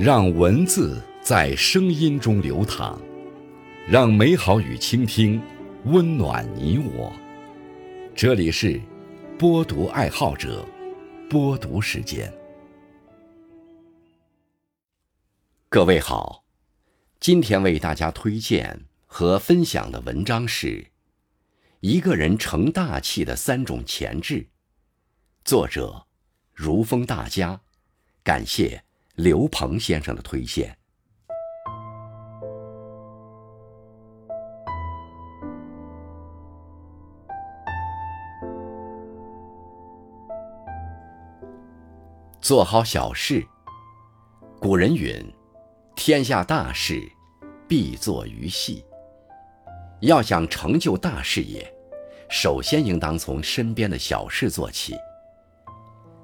让文字在声音中流淌，让美好与倾听温暖你我。这里是播读爱好者播读时间。各位好，今天为大家推荐和分享的文章是《一个人成大器的三种潜质》，作者如风大家，感谢。刘鹏先生的推荐。做好小事。古人云：“天下大事，必作于细。”要想成就大事业，首先应当从身边的小事做起。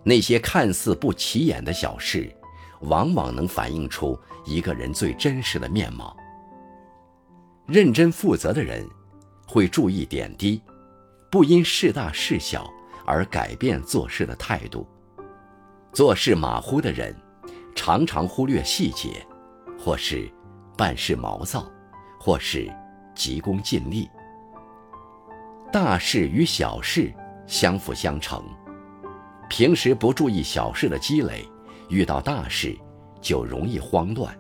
那些看似不起眼的小事。往往能反映出一个人最真实的面貌。认真负责的人，会注意点滴，不因事大事小而改变做事的态度。做事马虎的人，常常忽略细节，或是办事毛躁，或是急功近利。大事与小事相辅相成，平时不注意小事的积累。遇到大事，就容易慌乱；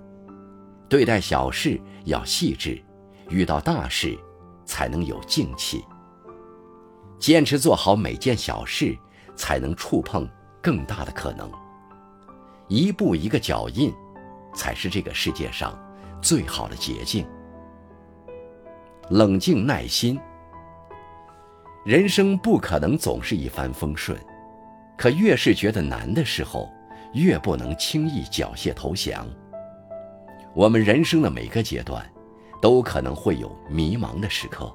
对待小事要细致，遇到大事，才能有静气。坚持做好每件小事，才能触碰更大的可能。一步一个脚印，才是这个世界上最好的捷径。冷静耐心，人生不可能总是一帆风顺，可越是觉得难的时候。越不能轻易缴械投降。我们人生的每个阶段，都可能会有迷茫的时刻。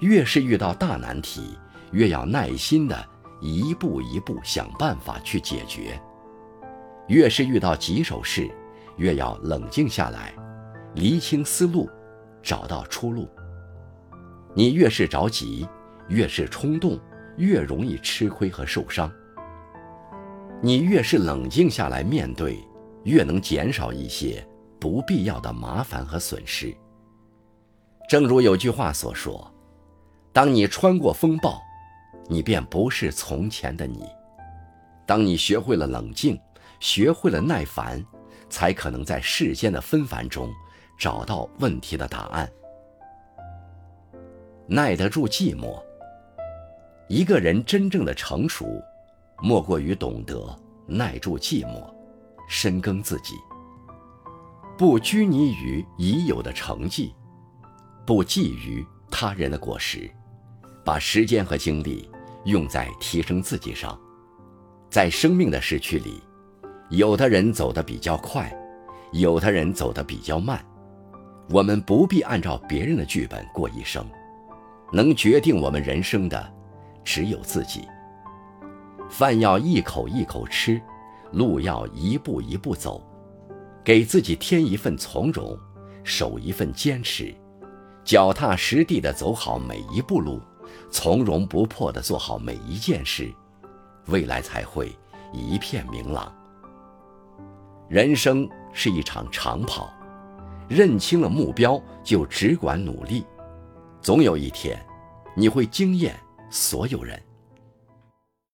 越是遇到大难题，越要耐心的一步一步想办法去解决。越是遇到棘手事，越要冷静下来，厘清思路，找到出路。你越是着急，越是冲动，越容易吃亏和受伤。你越是冷静下来面对，越能减少一些不必要的麻烦和损失。正如有句话所说：“当你穿过风暴，你便不是从前的你；当你学会了冷静，学会了耐烦，才可能在世间的纷繁中找到问题的答案。”耐得住寂寞。一个人真正的成熟。莫过于懂得耐住寂寞，深耕自己，不拘泥于已有的成绩，不觊觎他人的果实，把时间和精力用在提升自己上。在生命的时区里，有的人走得比较快，有的人走得比较慢。我们不必按照别人的剧本过一生，能决定我们人生的，只有自己。饭要一口一口吃，路要一步一步走，给自己添一份从容，守一份坚持，脚踏实地的走好每一步路，从容不迫的做好每一件事，未来才会一片明朗。人生是一场长跑，认清了目标就只管努力，总有一天，你会惊艳所有人。